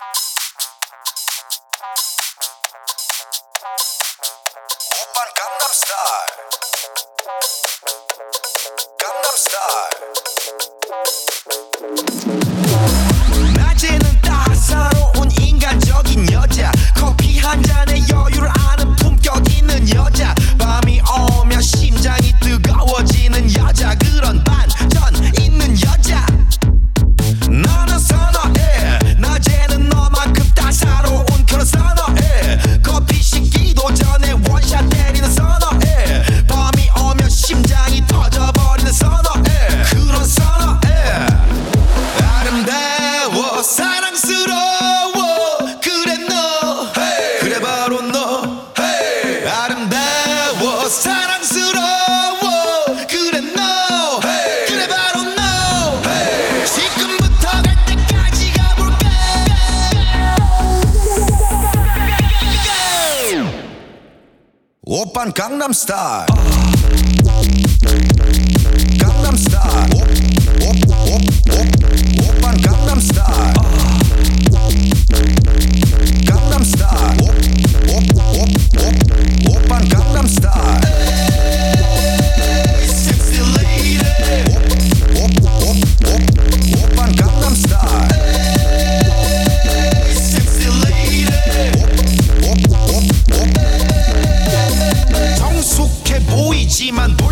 Open Gangnam Style. 오빤 강남스타일 강남스타일